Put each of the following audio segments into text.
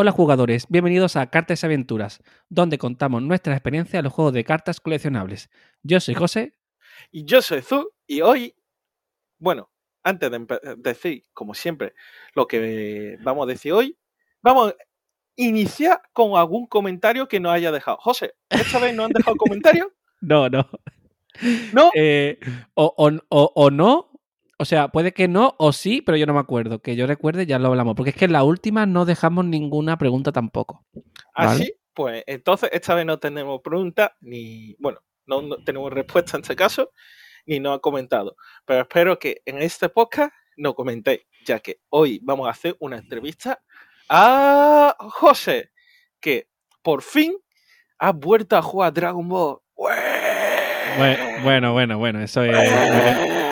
Hola jugadores, bienvenidos a Cartas y Aventuras, donde contamos nuestra experiencia en los juegos de cartas coleccionables. Yo soy José. Y yo soy Zu, y hoy, bueno, antes de decir, como siempre, lo que vamos a decir hoy, vamos a iniciar con algún comentario que nos haya dejado. José, ¿esta vez no han dejado comentario? No, no. ¿No? Eh, o, o, o, no, o sea, puede que no o sí, pero yo no me acuerdo. Que yo recuerde, ya lo hablamos. Porque es que en la última no dejamos ninguna pregunta tampoco. ¿Ah, sí? Pues entonces esta vez no tenemos pregunta, ni. Bueno, no, no, tenemos respuesta en este caso, ni no ha comentado. Pero espero que en este podcast no comentéis, ya que hoy vamos a hacer una entrevista a José, que por fin ha vuelto a jugar Dragon Ball. Bueno, bueno, bueno, eso es,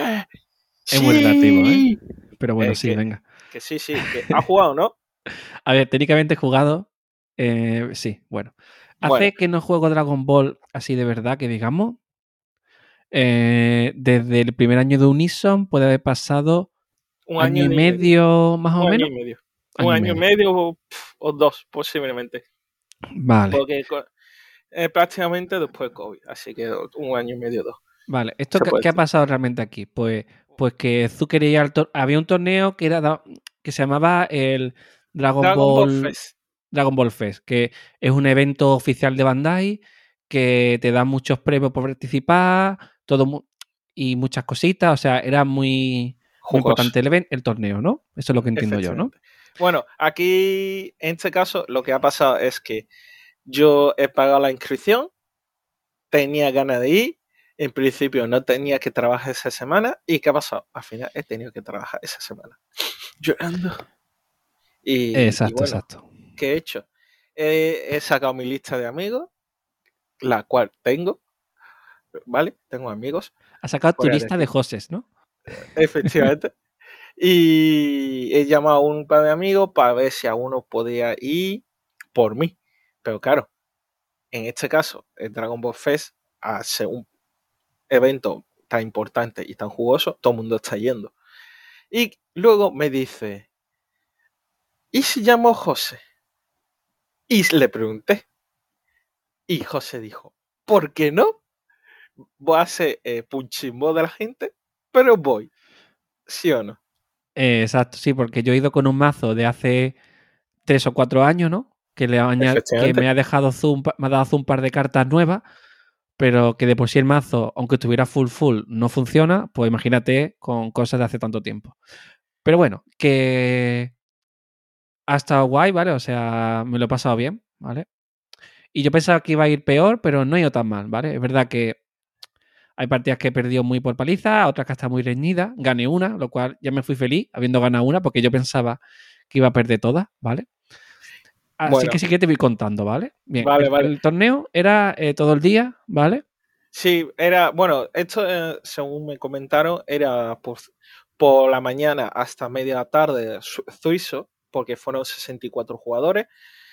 es muy relativo, ¿eh? Pero bueno, sí, venga. Que sí, sí, que ha jugado, ¿no? A ver, técnicamente he jugado. Eh, sí, bueno. Hace que no juego Dragon Ball así de verdad, que digamos. Eh, desde el primer año de Unison puede haber pasado un año, y medio, más o menos. Año y medio. un año y medio, o, dos, posiblemente. Vale. Porque eh, prácticamente después de COVID, así que un año y medio, dos. Vale, ¿esto qué, ha pasado realmente aquí? Pues, pues que Zu quería ir al había un torneo que era que se llamaba el Dragon, Ball, Fest. Dragon Ball Fest, que es un evento oficial de Bandai que te da muchos premios por participar, todo y muchas cositas, o sea, era muy, importante el, el torneo, ¿no? Eso es lo que entiendo yo, ¿no? Bueno, aquí en este caso lo que ha pasado es que yo he pagado la inscripción, tenía ganas de ir, en principio no tenía que trabajar esa semana. ¿Y qué ha pasado? Al final he tenido que trabajar esa semana. Llorando. Y, exacto, exacto. ¿Qué he hecho? He, sacado mi lista de amigos, la cual tengo. ¿Vale? Tengo amigos. Ha sacado tu lista de Joses, ¿no? Efectivamente. y he llamado a un par de amigos para ver si a uno podía ir por mí. Pero claro, en este caso, el Dragon Ball Fest hace un evento tan importante y tan jugoso, todo el mundo está yendo. Y luego me dice, ¿y si llamo José? Y le pregunté. Y José dijo, ¿por qué no? Voy a hacer eh, de la gente, pero voy. ¿Sí o no? Eh, exacto, sí, porque yo he ido con un mazo de hace tres o cuatro años, ¿no? Que, le que me ha dejado zoom, me ha dado un par de cartas nuevas pero que de por sí el mazo, aunque estuviera full full, no funciona, pues imagínate con cosas de hace tanto tiempo. Pero bueno, que ha estado guay, ¿vale? O sea, me lo he pasado bien, ¿vale? Y yo pensaba que iba a ir peor, pero no he ido tan mal, ¿vale? Es verdad que hay partidas que he perdido muy por paliza, otras que está muy reñida. Gané una, lo cual ya me fui feliz habiendo ganado una, porque yo pensaba que iba a perder todas, ¿vale? Así que sí que te voy contando, ¿vale? Bien. Vale, el, el torneo era eh, todo el día, ¿vale? Sí, era, bueno, esto eh, según me comentaron, era por, por la mañana hasta media tarde suizo, porque fueron 64 jugadores,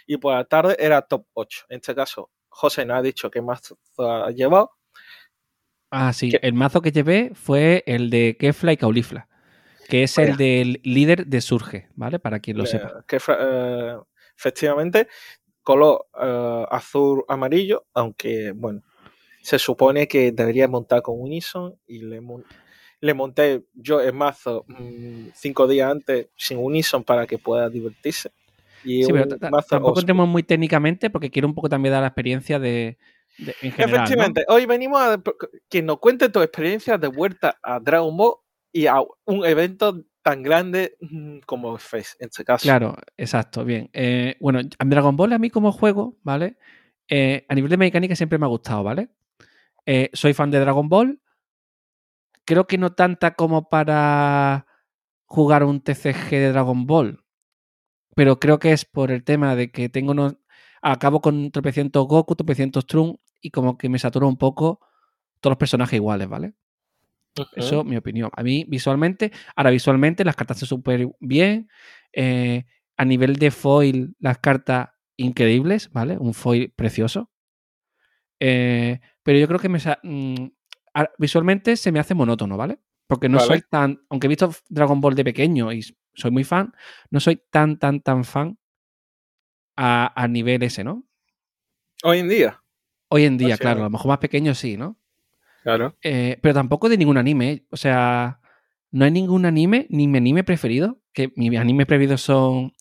y por la tarde era top 8. En este caso, José nos ha dicho qué mazo ha llevado. Ah, sí, el mazo que llevé fue el de Kefla y Caulifla, que es el del líder de Surge, ¿vale? Para quien lo sepa. Kefla, eh, efectivamente, color uh, azul amarillo, aunque bueno, se supone que debería montar con Unison y le, le monté yo el mazo mmm, cinco días antes sin Unison para que pueda divertirse. Y sí, pero tampoco entremos muy técnicamente porque quiero un poco también dar la experiencia de, de en general, Efectivamente, ¿no? hoy venimos a que nos cuente tu experiencia de vuelta a Dragon Ball y a un evento tan grande mm, como Face en este caso. Claro, exacto, bien. Eh, bueno, Dragon Ball a mí como juego, ¿vale? Eh, a nivel de mecánica siempre me ha gustado, ¿vale? Eh, soy fan de Dragon Ball. Creo que no tanta como para jugar un TCG de Dragon Ball. Pero creo que es por el tema de que tengo unos. Acabo con tropecientos Goku, tropecientos Trunks y como que me satura un poco todos los personajes iguales, ¿vale? Uh -huh. Eso, mi opinión. A mí, visualmente, ahora visualmente las cartas se súper bien. Eh, a nivel de foil, las cartas increíbles, ¿vale? Un foil precioso. Eh, pero yo creo que me, mmm, visualmente se me hace monótono, ¿vale? Porque no vale. soy tan, aunque he visto Dragon Ball de pequeño y soy muy fan, no soy tan, tan, tan fan a, a nivel ese, ¿no? Hoy en día. Hoy en día, O sea, claro, a lo mejor más pequeño sí, ¿no? Claro. Eh, pero tampoco de ningún anime. ¿eh? O sea, no hay ningún anime, ni mi anime preferido, que mis animes preferidos son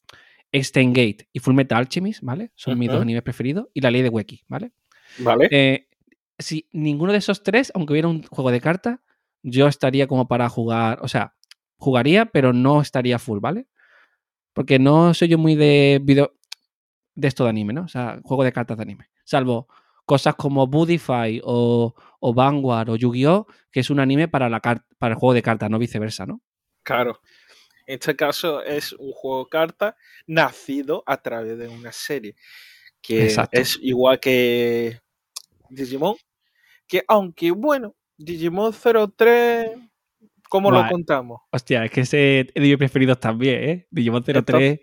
Stein Gate y Full Metal Alchemist, ¿vale? Son mis dos animes preferidos. Y La Ley de Weki, ¿vale? Vale. Eh, si ninguno de esos tres, aunque hubiera un juego de cartas, yo estaría como para jugar, o sea, jugaría, pero no estaría full, ¿vale? Porque no soy yo muy de video de esto de anime, ¿no? O sea, juego de cartas de anime. Salvo cosas como Budify o, o Vanguard o Yu-Gi-Oh! que es un anime para, la para el juego de cartas, no viceversa, ¿no? Claro. En este caso es un juego de cartas nacido a través de una serie. Que Exacto. es igual que Digimon. Que aunque bueno, Digimon 03, ¿cómo lo contamos? Hostia, es que ese es de mis preferidos también, ¿eh? Digimon 03.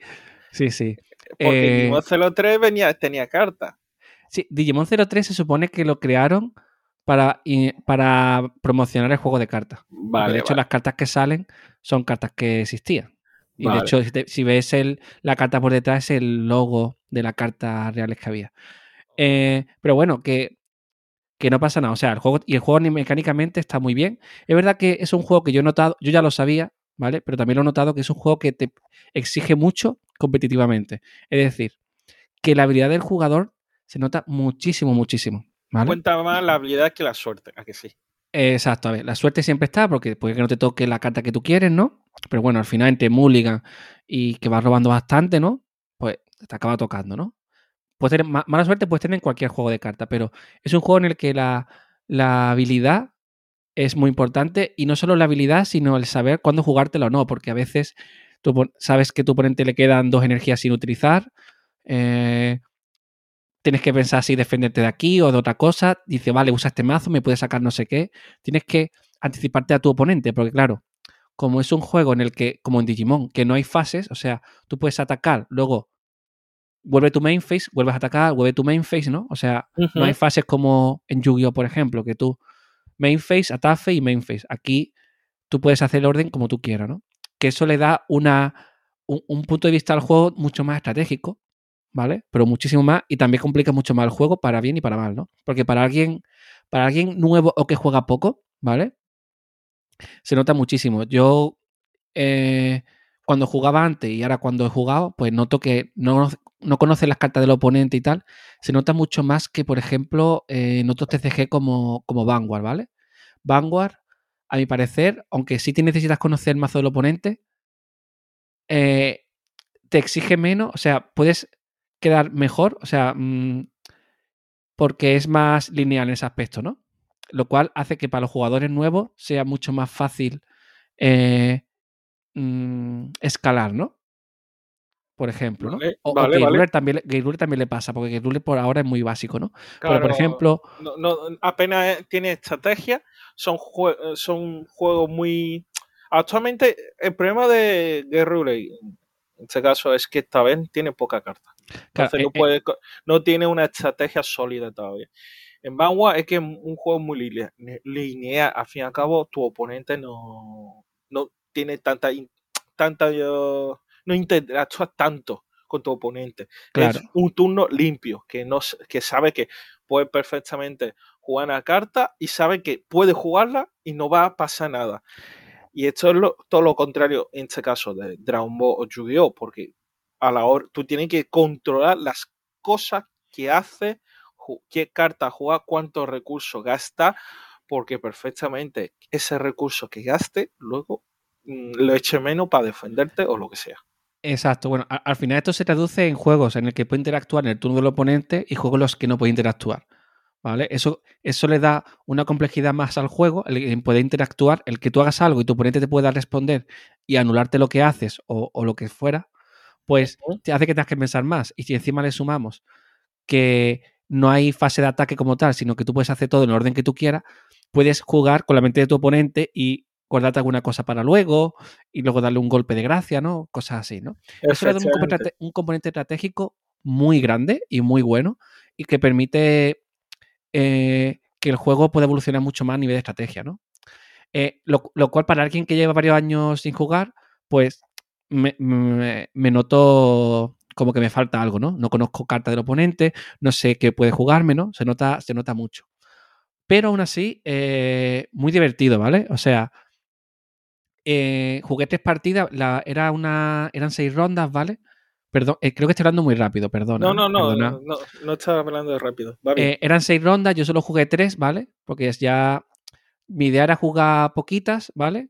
Sí, sí. Porque Eh, Digimon 03 venía, tenía cartas. Sí, Digimon 03 se supone que lo crearon para, para promocionar el juego de cartas. Vale, de hecho, vale, las cartas que salen son cartas que existían. Y de hecho, si, te- si ves el, la carta por detrás, es el logo de la carta reales que había. Eh, pero bueno, que, que no pasa nada. O sea, el juego y el juego ni mecánicamente está muy bien. Es verdad que es un juego que yo he notado, yo ya lo sabía, ¿vale? Pero también lo he notado que es un juego que te exige mucho competitivamente. Es decir, que la habilidad del jugador se nota muchísimo, muchísimo. ¿Vale? Cuenta más la habilidad que la suerte, ¿a que sí? Exacto, a ver, la suerte siempre está porque puede que no te toque la carta que tú quieres, ¿no? Pero bueno, al final entre Mulligan y que vas robando bastante, ¿no? Pues te acaba tocando, ¿no? Puedes tener, ma- mala suerte puedes tener en cualquier juego de cartas, pero es un juego en el que la, la habilidad es muy importante y no solo la habilidad, sino el saber cuándo jugártelo o no, porque a veces tú sabes que a tu oponente le quedan dos energías sin utilizar, eh, tienes que pensar si defenderte de aquí o de otra cosa. Dice, vale, usa este mazo, me puede sacar no sé qué. Tienes que anticiparte a tu oponente, porque claro, como es un juego en el que, como en Digimon, que no hay fases, o sea, tú puedes atacar, luego vuelve tu main phase, vuelves a atacar, vuelve tu main phase, ¿no? O sea, no hay fases como en Yu-Gi-Oh, por ejemplo, que tú main phase, phase y main phase. Aquí tú puedes hacer el orden como tú quieras, ¿no? Que eso le da una, un, un punto de vista al juego mucho más estratégico, ¿vale? Pero muchísimo más y también complica mucho más el juego para bien y para mal, ¿no? Porque para alguien, para alguien nuevo o que juega poco, ¿vale? Se nota muchísimo. Yo eh, cuando jugaba antes y ahora cuando he jugado, pues noto que no, no conoce las cartas del oponente y tal. Se nota mucho más que, por ejemplo, eh, en otros TCG como, como Vanguard, ¿vale? Vanguard, a mi parecer, aunque sí te necesitas conocer el mazo del oponente, eh, te exige menos, o sea, puedes quedar mejor, o sea, mm, porque es más lineal en ese aspecto, ¿no? Lo cual hace que para los jugadores nuevos sea mucho más fácil eh, mm, escalar, ¿no? Por ejemplo, ¿no? Vale, O, o vale, Gate vale. También, le- también pasa, porque Gate Ruler por ahora es muy básico, ¿no? Pero por ejemplo, no, no, apenas tiene estrategia, son, jue- son juegos muy... Actualmente el problema de en este caso es que esta vez tiene poca carta. Entonces eh, no, eh, puede, co- no tiene una estrategia sólida todavía. En Vanguard es que es un juego muy linea- lineal. Al fin y al cabo, tu oponente no, no tiene tanta, tanta eh, no interactúa tanto con tu oponente. claro, Es un turno limpio, que, no, que sabe que puede perfectamente jugar una carta y sabe que puede jugarla y no va a pasar nada. Y esto es todo lo contrario en este caso de Dragon Ball o Yu-Gi-Oh! Porque a la hora tú tienes que controlar las cosas que hace, qué carta juega, cuántos recursos gasta, porque perfectamente ese recurso que gaste, luego mm, lo eche menos para defenderte o lo que sea. Exacto, bueno, a- al final esto se traduce en juegos en el que puede interactuar en el turno del oponente y juegos en los que no puede interactuar. ¿Vale? Eso, eso le da una complejidad más al juego, el, el poder interactuar, el que tú hagas algo y tu oponente te pueda responder y anularte lo que haces o, o lo que fuera, pues te hace que tengas que pensar más. Y si encima le sumamos que no hay fase de ataque como tal, sino que tú puedes hacer todo en el orden que tú quieras, puedes jugar con la mente de tu oponente y guardarte alguna cosa para luego y luego darle un golpe de gracia, ¿no? Cosas así, ¿no? Eso un componente, un componente estratégico muy grande y muy bueno y que permite eh, que el juego pueda evolucionar mucho más a nivel de estrategia, ¿no? Eh, lo, cual para alguien que lleva varios años sin jugar, pues me, me- me noto como que me falta algo, ¿no? No conozco carta del oponente, no sé qué puede jugarme, ¿no? Se nota, se nota mucho. Pero aún así, eh, muy divertido, ¿vale? O sea, eh, jugué tres partidas, la, era una, eran seis rondas, ¿vale? Perdón, eh, creo que estoy hablando muy rápido, perdón. No, no, no, no, no, no, estaba hablando de rápido. Eh, eran seis rondas, yo solo jugué tres, ¿vale? Porque ya mi idea era jugar poquitas, ¿vale?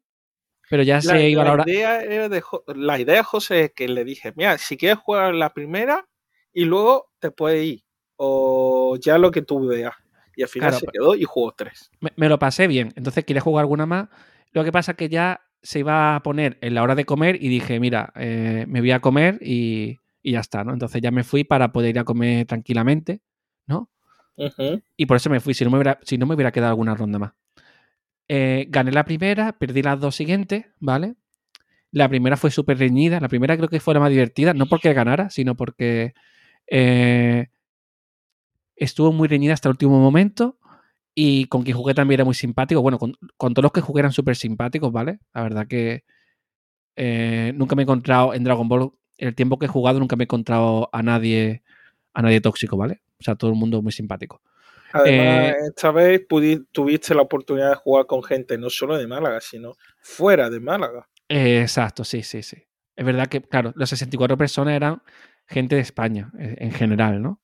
Pero ya se iba a la hora. Idea de, la idea, José, es que le dije, mira, si quieres jugar la primera y luego te puedes ir. O ya lo que tú veas. Y al final se quedó y jugó tres. Me, lo pasé bien. Entonces quería jugar alguna más. Lo que pasa es que ya se iba a poner en la hora de comer y dije, mira, eh, me voy a comer y, ya está, ¿no? Entonces ya me fui para poder ir a comer tranquilamente, ¿no? Y por eso me fui, si no me hubiera, si no me hubiera quedado alguna ronda más. Eh, gané la primera, perdí las dos siguientes, ¿vale? La primera fue súper reñida. La primera creo que fue la más divertida, no porque ganara, sino porque eh, estuvo muy reñida hasta el último momento. Y con quien jugué también era muy simpático. Bueno, con, todos los que jugué eran súper simpáticos, ¿vale? La verdad que eh, nunca me he encontrado en Dragon Ball, en el tiempo que he jugado, nunca me he encontrado a nadie, a nadie tóxico, ¿vale? O sea, todo el mundo muy simpático. Además, eh, esta vez tuviste la oportunidad de jugar con gente no solo de Málaga, sino fuera de Málaga. exacto, sí, sí, sí. Es verdad que, claro, las 64 personas eran gente de España, eh, en general, ¿no?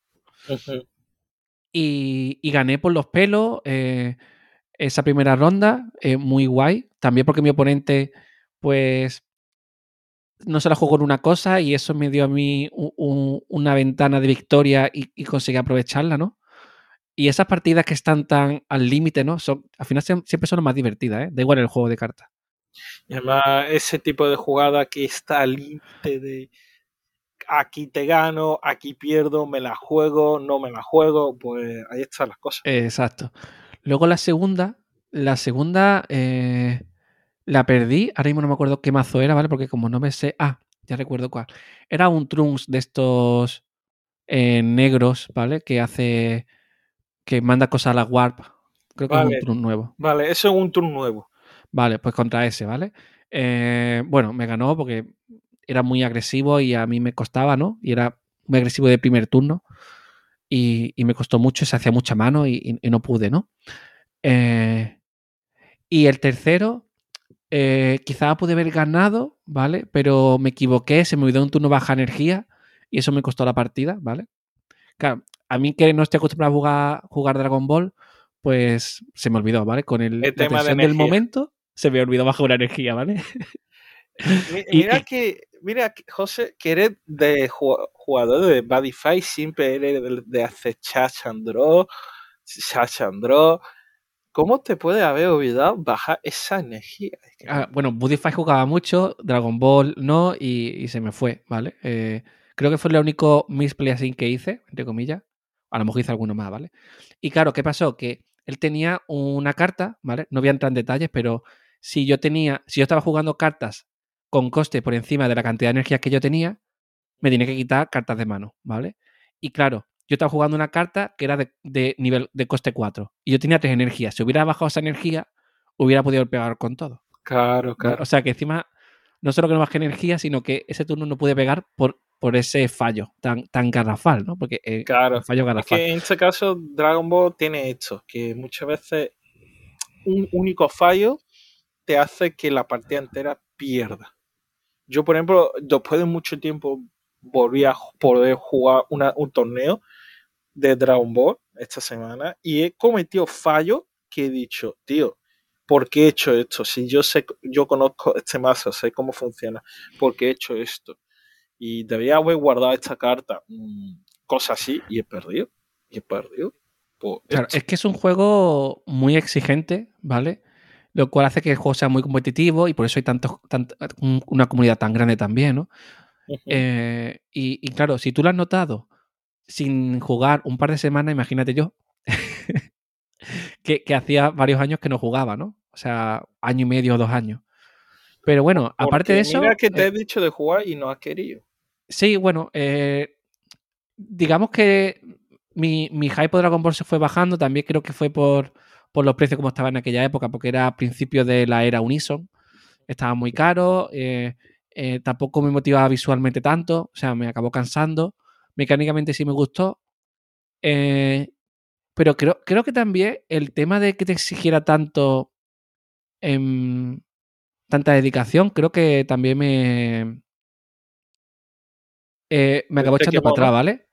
Y, gané por los pelos eh, esa primera ronda, muy guay. También porque mi oponente, pues, no se la jugó en una cosa y eso me dio a mí una ventana de victoria y, y conseguí aprovecharla, ¿no? Y esas partidas que están tan al límite, ¿no? Son, al final siempre son las más divertidas, ¿eh? Da igual el juego de cartas. Y además, ese tipo de jugada que está al límite de aquí te gano, aquí pierdo, me la juego, no me la juego, pues ahí están las cosas. Exacto. Luego la segunda, la segunda eh, la perdí, ahora mismo no me acuerdo qué mazo era, ¿vale? Porque como no me sé, ah, ya recuerdo cuál. Era un Trunks de estos eh, negros, ¿vale? Que hace que manda cosas a la Warp. Creo que es un turno nuevo. Vale, eso es un turno nuevo. Vale, pues contra ese, ¿vale? Eh, bueno, me ganó porque era muy agresivo y a mí me costaba, ¿no? Y era muy agresivo de primer turno. Y, me costó mucho, se hacía mucha mano y, no pude, ¿no? Eh, y el tercero, eh, quizá pude haber ganado, ¿vale? Pero me equivoqué, se me olvidó un turno baja energía y eso me costó la partida, ¿vale? Claro, a mí que no estoy acostumbrado a jugar, jugar Dragon Ball, pues se me olvidó, ¿vale? Con el, tema del momento se me olvidó bajo la energía, ¿vale? Mira que, mira, José, que eres de jugador de Badify, siempre eres de, hacer chachandro, chachandro. ¿Cómo te puede haber olvidado bajar esa energía? Ah, bueno, Budify jugaba mucho, Dragon Ball no, y, se me fue, ¿vale? Eh, creo que fue el único misplay así que hice, entre comillas. A lo mejor hice alguno más, ¿vale? Y claro, ¿qué pasó? Que él tenía una carta, ¿vale? No voy a entrar en detalles, pero si yo tenía, si yo estaba jugando cartas con coste por encima de la cantidad de energía que yo tenía, me tenía que quitar cartas de mano, ¿vale? Y claro, yo estaba jugando una carta que era de, nivel de coste 4 y yo tenía tres energías. Si hubiera bajado esa energía, hubiera podido pegar con todo. Claro, claro. O sea que encima, no solo que no bajé energía, sino que ese turno no pude pegar por por ese fallo tan, tan garrafal, ¿no? Porque eh, claro, fallo garrafal. que en este caso Dragon Ball tiene esto, que muchas veces un único fallo te hace que la partida entera pierda. Yo, por ejemplo, después de mucho tiempo volví a poder jugar un torneo de Dragon Ball esta semana y he cometido fallos que he dicho, tío, ¿por qué he hecho esto? Si yo sé, yo conozco este mazo, sé cómo funciona, ¿por qué he hecho esto? y debía haber guardado esta carta, mm, cosa así, y he perdido. Y he perdido. Claro, es que es un juego muy exigente, ¿vale? Lo cual hace que el juego sea muy competitivo y por eso hay tanto, una comunidad tan grande también, ¿no? Eh, y, claro, si tú lo has notado sin jugar un par de semanas, imagínate yo, que, que, hacía varios años que no jugaba, ¿no? O sea, año y medio o dos años. Pero bueno, aparte de eso. Mira que te he eh dicho de jugar y no has querido. Sí, bueno, eh, digamos que mi, mi hype de Dragon Ball se fue bajando. También creo que fue por, por los precios como estaban en aquella época, porque era a principios de la era Unison. Estaba muy caro. Eh, eh, tampoco me motivaba visualmente tanto, o sea, me acabó cansando. Mecánicamente sí me gustó. Eh, pero creo, creo que también el tema de que te exigiera tanto, em, tanta dedicación, creo que también me, me acabó echando para atrás, ¿vale?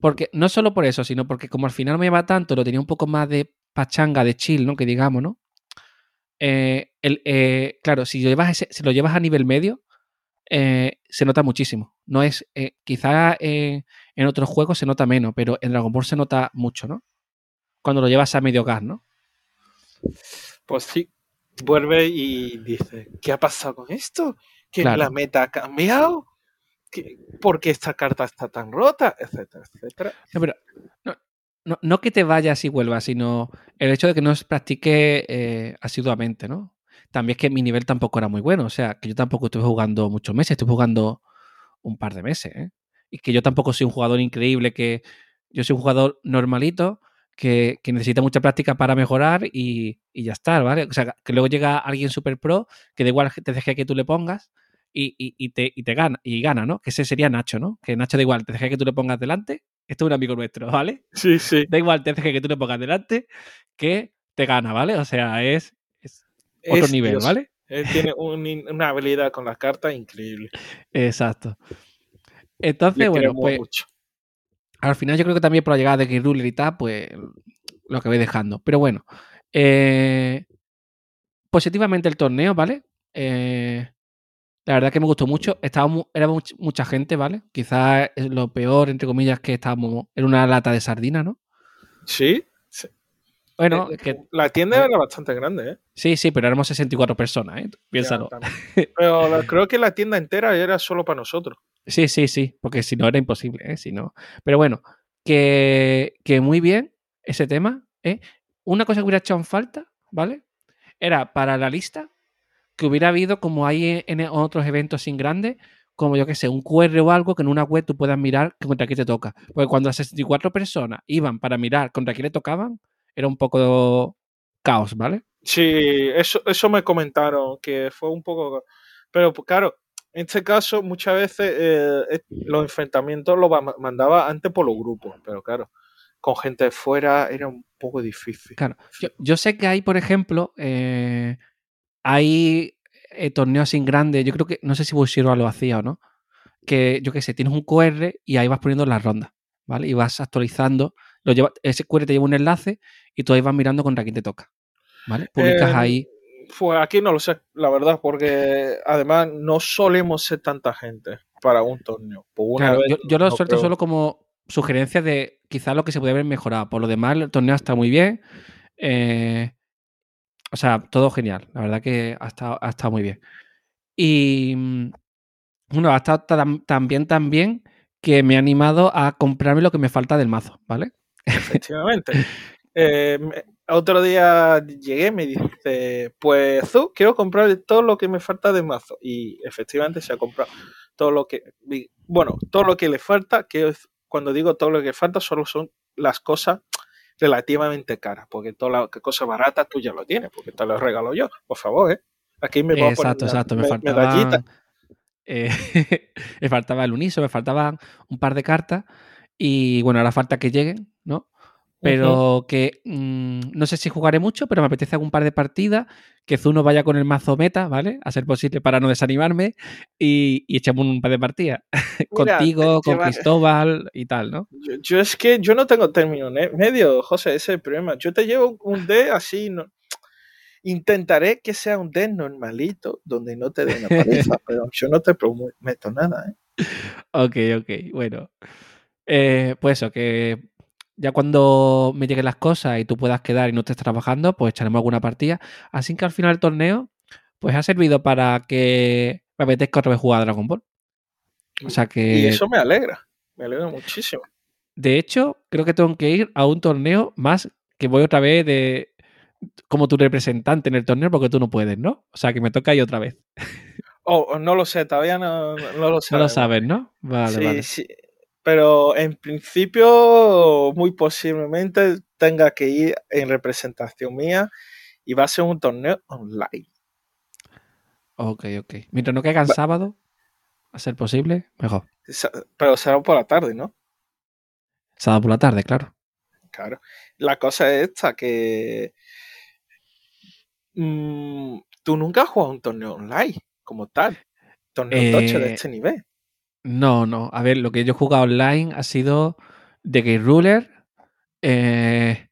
Porque no solo por eso, sino porque como al final me lleva tanto, lo tenía un poco más de pachanga, de chill, ¿no? Que digamos, ¿no? el, claro, si lo, llevas si lo llevas a nivel medio, eh, se nota muchísimo. No es, eh, quizá en otros juegos se nota menos, pero en Dragon Ball se nota mucho, ¿no? Cuando lo llevas a medio gas, ¿no? Pues sí, vuelve y dice, ¿qué ha pasado con esto? ¿Que la meta ha cambiado? ¿Por qué esta carta está tan rota? Etcétera, etcétera. No, pero no, que te vayas y vuelvas, sino el hecho de que no practique eh, asiduamente, ¿no? También es que mi nivel tampoco era muy bueno. O sea, que yo tampoco estuve jugando muchos meses, estuve jugando un par de meses. ¿eh? Y que yo tampoco soy un jugador increíble, que yo soy un jugador normalito, que, necesita mucha práctica para mejorar y, ya está, ¿vale? O sea, que luego llega alguien super pro, que da igual te deje que tú le pongas y, te, te, gana, y gana, ¿no? Que ese sería Nacho, ¿no? Que Nacho da igual, te deje que tú le pongas delante. Esto es un amigo nuestro, ¿vale? Sí, sí. Da igual, te que tú le pongas delante, que te gana, ¿vale? O sea, es, otro nivel, ¿vale? Él tiene una habilidad con las cartas increíble. Exacto. Entonces, bueno, pues. Al final, yo creo que también por la llegada de Game Ruler y tal, pues lo que voy dejando. Pero bueno, eh, positivamente el torneo, ¿vale? Eh, la verdad que me gustó mucho. Estábamos, era mucha gente, ¿vale? Quizás lo peor, entre comillas, que estábamos en una lata de sardina, ¿no? Sí, bueno, que, la tienda era bastante grande, ¿eh? Sí, sí, pero éramos 64 personas, ¿eh? Piénsalo. pero creo que la tienda entera era solo para nosotros. Sí, sí, sí, porque si no era imposible, ¿eh? Si no. Pero bueno, que, que muy bien ese tema, ¿eh? Una cosa que hubiera hecho en falta, ¿vale? Era para la lista que hubiera habido, como hay en otros eventos sin grandes, como yo que sé, un QR o algo que en una web tú puedas mirar contra quién te toca. Porque cuando las 64 personas iban para mirar contra quién le tocaban, era un poco caos, ¿vale? Sí, eso, eso me comentaron, que fue un poco... Pero pues, claro, en este caso muchas veces eh, los enfrentamientos los mandaba antes por los grupos, pero claro, con gente de fuera era un poco difícil. Claro, yo, sé que hay, por ejemplo, eh, hay eh, torneos sin grandes, yo creo que, no sé si Bushiro lo hacía o no, que yo qué sé, tienes un QR y ahí vas poniendo las rondas, ¿vale? Y vas actualizando ese QR te lleva un enlace y tú ahí vas mirando contra quién te toca. ¿Vale? Publicas em, ahí. Pues aquí no lo sé, la verdad, porque además no solemos ser tanta gente para un torneo. yo, lo suelto solo como sugerencia de quizás lo que se puede haber mejorado. Por lo demás, el torneo está muy bien. Eh, o sea, todo genial. La verdad que ha estado, ha estado muy bien. Y mm, bueno, ha estado también tan bien que me ha animado a comprarme lo que me falta del mazo, ¿vale? Efectivamente. Eh, otro día llegué y me dice, pues tú quiero comprar todo lo que me falta de mazo. Y efectivamente se ha comprado todo lo que, bueno, todo lo que le falta, que cuando digo todo lo que falta, solo son las cosas relativamente caras, porque todas las cosas baratas tú ya lo tienes, porque te lo regalo yo, por favor, ¿eh? Aquí me voy exacto, a exacto, me, faltaba, eh, me faltaba el uniso, me faltaban un par de cartas y bueno, ahora falta que lleguen, ¿no? Pero que mm, no sé si jugaré mucho, pero me apetece algún par de partidas, que Zuno vaya con el mazo meta, ¿vale? A ser posible para no desanimarme y, echemos un par de partidas. Contigo, con Cristóbal y tal, ¿no? Yo, es que yo no tengo término medio, José, ese es el problema. Yo te llevo un D así, no, intentaré que sea un D normalito, donde no te den la paliza, pero yo no te prometo nada, ¿eh? Ok, ok, bueno. Eh, pues eso, que ya cuando me lleguen las cosas y tú puedas quedar y no estés trabajando, pues echaremos alguna partida. Así que al final del torneo, pues ha servido para que me apetezca otra vez jugar a Dragon Ball. O sea que. Y eso me alegra, me alegra muchísimo. De hecho, creo que tengo que ir a un torneo más que voy otra vez de como tu representante en el torneo porque tú no puedes, ¿no? O sea que me toca ir otra vez. Oh, no lo sé, todavía no, lo sé. No lo sabes, ¿no? Vale, sí, vale. Sí pero en principio muy posiblemente tenga que ir en representación mía y va a ser un torneo online. Ok, ok. Mientras no caiga el sábado. a ser posible, mejor. Pero será por la tarde, ¿no? Sábado por la tarde, claro. Claro. La cosa es esta, que mm, tú nunca has jugado un torneo online como tal. Torneo tocho de Eh, este nivel. No, no. A ver, lo que yo he jugado online ha sido de Game Ruler, eh,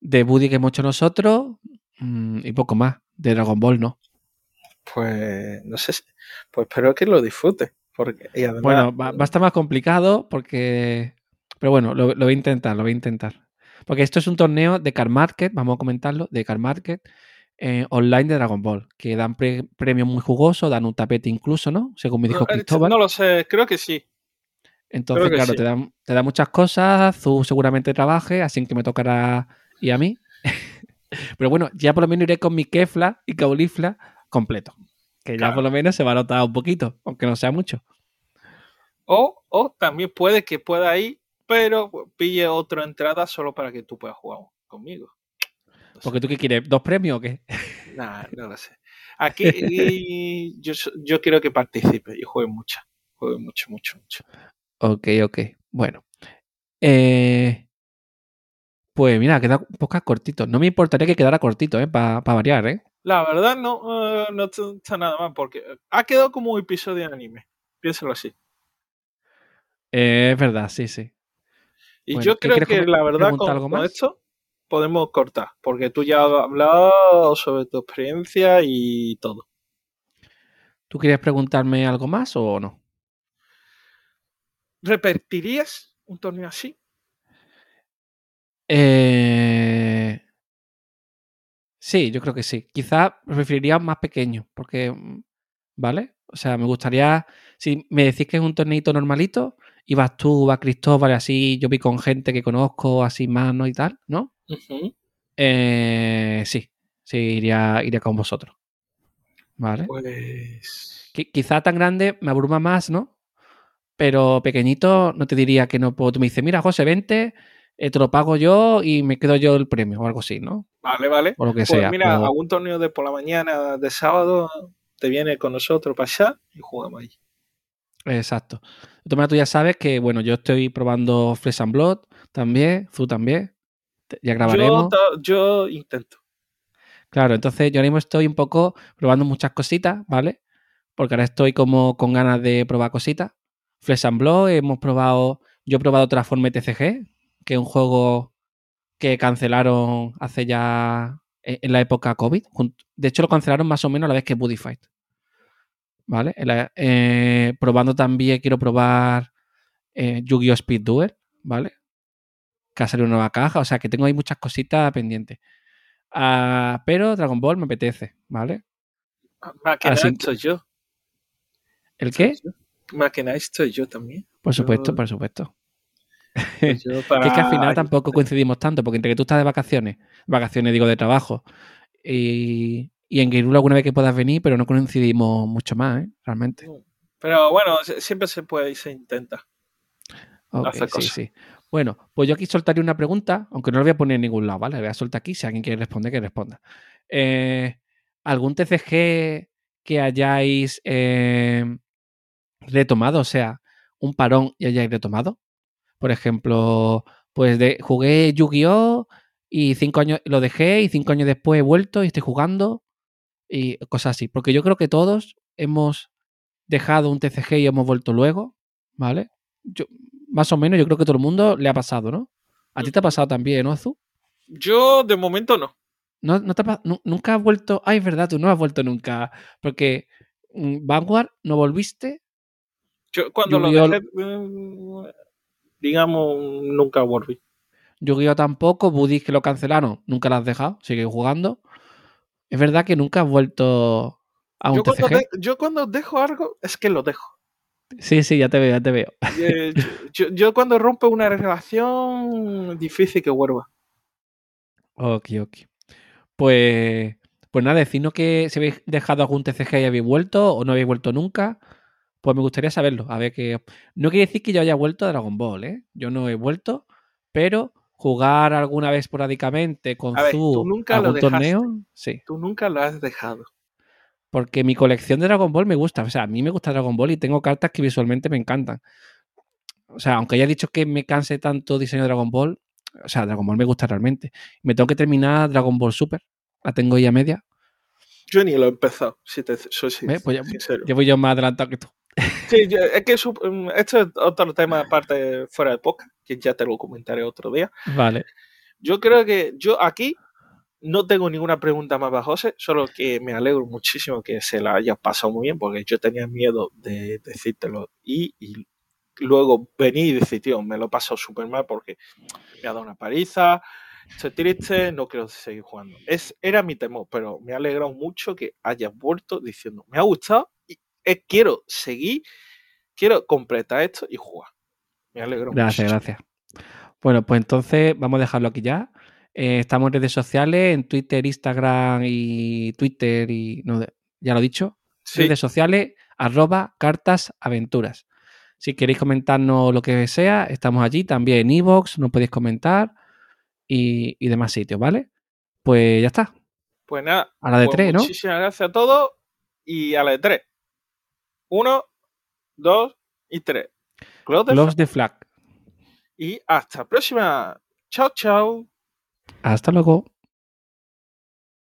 de Buddy que hemos hecho nosotros mm, y poco más. De Dragon Ball, no. Pues no sé, pues espero que lo disfrutes. Porque, y además, Bueno, va, va a estar más complicado porque... Pero bueno, lo, lo voy a intentar, lo voy a intentar. Porque esto es un torneo de Car Market, vamos a comentarlo, de Car Market eh, online de Dragon Ball, que dan pre- premios muy jugosos, dan un tapete incluso, ¿no? Según me dijo no, eh, Cristóbal. no lo sé, creo que sí. Entonces, que claro, sí. te dan, te dan muchas cosas, tú seguramente trabajes, así que me tocará y a mí. Pero bueno, ya por lo menos iré con mi Kefla y Caulifla completo. Que ya Claro. por lo menos se va a notar un poquito, aunque no sea mucho. O, o también puede que pueda ir, pero pille otra entrada solo para que tú puedas jugar conmigo. Porque tú qué quieres, ¿dos premios o qué? Nah, no lo sé. Aquí yo, yo quiero que participe y juegue mucho. Juegue mucho, mucho, mucho. Ok, ok. Bueno. Eh, pues mira, queda un poco cortito. No me importaría que quedara cortito, ¿eh? Para variar, ¿eh? La verdad no, eh, no está nada mal porque ha quedado como un episodio de anime. Piénsalo así. Eh, es verdad, sí, sí. Y Bueno, yo ¿qué creo que la verdad con, algo con esto podemos cortar, porque tú ya has hablado sobre tu experiencia y todo. ¿Tú quieres preguntarme algo más o no? ¿Repetirías un torneo así? Eh, Sí, yo creo que sí. Quizá preferiría más pequeño, porque, ¿vale? O sea, me gustaría, si me decís que es un torneito normalito, y vas tú, va Cristóbal, así, yo vi con gente que conozco, así más, ¿no? Y tal, ¿no? Eh, sí, sí, iría, iría con vosotros. ¿Vale? Pues. Qui- Quizá tan grande me abruma más, ¿no? Pero pequeñito no te diría que no puedo. Tú me dices, mira, José, vente, eh, te lo pago yo y me quedo yo el premio o algo así, ¿no? Vale, vale. O lo que Pues sea. mira, algún torneo de por la mañana de sábado te viene con nosotros para allá y jugamos ahí. Exacto. De todas maneras, tú ya sabes que, bueno, yo estoy probando Flesh and Blood también, tú también. Ya Yo, grabaremos. yo intento. Claro, entonces yo ahora mismo estoy un poco probando muchas cositas, ¿vale? Porque ahora estoy como con ganas de probar cositas. Flesh and Blood, hemos probado, yo he probado Transforme TCG, que es un juego que cancelaron hace ya e- en la época COVID. De hecho, lo cancelaron más o menos a la vez que Buddy Fight. ¿Vale? Eh, probando también, quiero probar eh, Yu-Gi-Oh! Speed Duel, ¿vale? Que ha salido una nueva caja, o sea que tengo ahí muchas cositas pendientes. Ah, pero Dragon Ball me apetece, ¿vale? Más que nada Así- estoy yo. ¿El qué? Más que nada estoy yo también. Por supuesto, Yo- por supuesto. Para Que es que al final tampoco coincidimos tanto, porque entre que tú estás de vacaciones, vacaciones digo de trabajo, y, y en Guirula alguna vez que puedas venir, pero no coincidimos mucho más, ¿eh? Realmente. Pero bueno, siempre se puede y se intenta. Ok, Hacer sí, sí. Bueno, pues yo aquí soltaré una pregunta, aunque no la voy a poner en ningún lado, ¿vale? La voy a soltar aquí, si alguien quiere responder, que responda. Eh, ¿Algún TCG que hayáis eh, retomado? O sea, un parón y hayáis retomado. Por ejemplo, pues de, jugué Yu-Gi-Oh! y cinco años lo dejé y cinco años después he vuelto y estoy jugando y cosas así. Porque yo creo que todos hemos dejado un TCG y hemos vuelto luego, ¿vale? Yo, más o menos yo creo que todo el mundo le ha pasado, ¿no? A ti te ha pasado también, ¿no, Azu? Yo de momento no. ¿No, no te ha nunca has vuelto? Ay, es verdad, tú no has vuelto nunca. Porque mm, Vanguard no volviste. Yo cuando lo dejé, mm, digamos, nunca volví. Yu-Gi-Oh tampoco. Buddy que lo cancelaron, nunca lo has dejado. Sigue jugando. Es verdad que nunca has vuelto a un Yo cuando, TCG. de- yo cuando dejo algo, es que lo dejo. Sí, sí, ya te veo, ya te veo. Yo, yo- yo cuando rompo una relación, difícil que vuelva. Ok, ok. Pues, pues nada, decidnos que si habéis dejado algún TCG y habéis vuelto o no habéis vuelto nunca. Pues me gustaría saberlo. A ver que. No quiere decir que yo haya vuelto a Dragon Ball, ¿eh? Yo no he vuelto, pero jugar alguna vez esporádicamente con A ver, Zu tú nunca lo algún dejaste. torneo, sí. Tú nunca lo has dejado. Porque mi colección de Dragon Ball me gusta. O sea, a mí me gusta Dragon Ball y tengo cartas que visualmente me encantan. O sea, aunque haya dicho que me canse tanto diseño de Dragon Ball, o sea, Dragon Ball me gusta realmente. Me tengo que terminar Dragon Ball Super. La tengo ya media. Yo ni lo he empezado, si te soy pues ya, sincero. Llevo yo más adelantado que tú. Sí, es que mm, esto es otro tema aparte fuera de podcast, que ya te lo comentaré otro día. Vale. Yo creo que yo aquí no tengo ninguna pregunta más para José, solo que me alegro muchísimo que se la haya pasado muy bien, porque yo tenía miedo de decírtelo y, y luego vení y decir, tío, me lo he pasado súper mal porque me ha dado una paliza, estoy triste, no quiero seguir jugando. Es, era mi temor, pero me ha alegrado mucho que hayas vuelto diciendo, me ha gustado y quiero seguir, quiero completar esto y jugar. Me alegro Gracias, gracias. Bueno, pues entonces vamos a dejarlo aquí ya. Eh, estamos en redes sociales, en Twitter, Instagram y Twitter y no, ya lo he dicho. Redes sociales, arroba cartas aventuras. Si queréis comentarnos lo que sea, estamos allí también en Evox, nos podéis comentar y, demás sitios, ¿vale? Pues ya está. Pues nada. A la de pues tres, ¿no? Muchísimas gracias a todos y a la de tres. Uno, dos y tres. Close the, flag. Y hasta la próxima. Chao, chao. Hasta luego.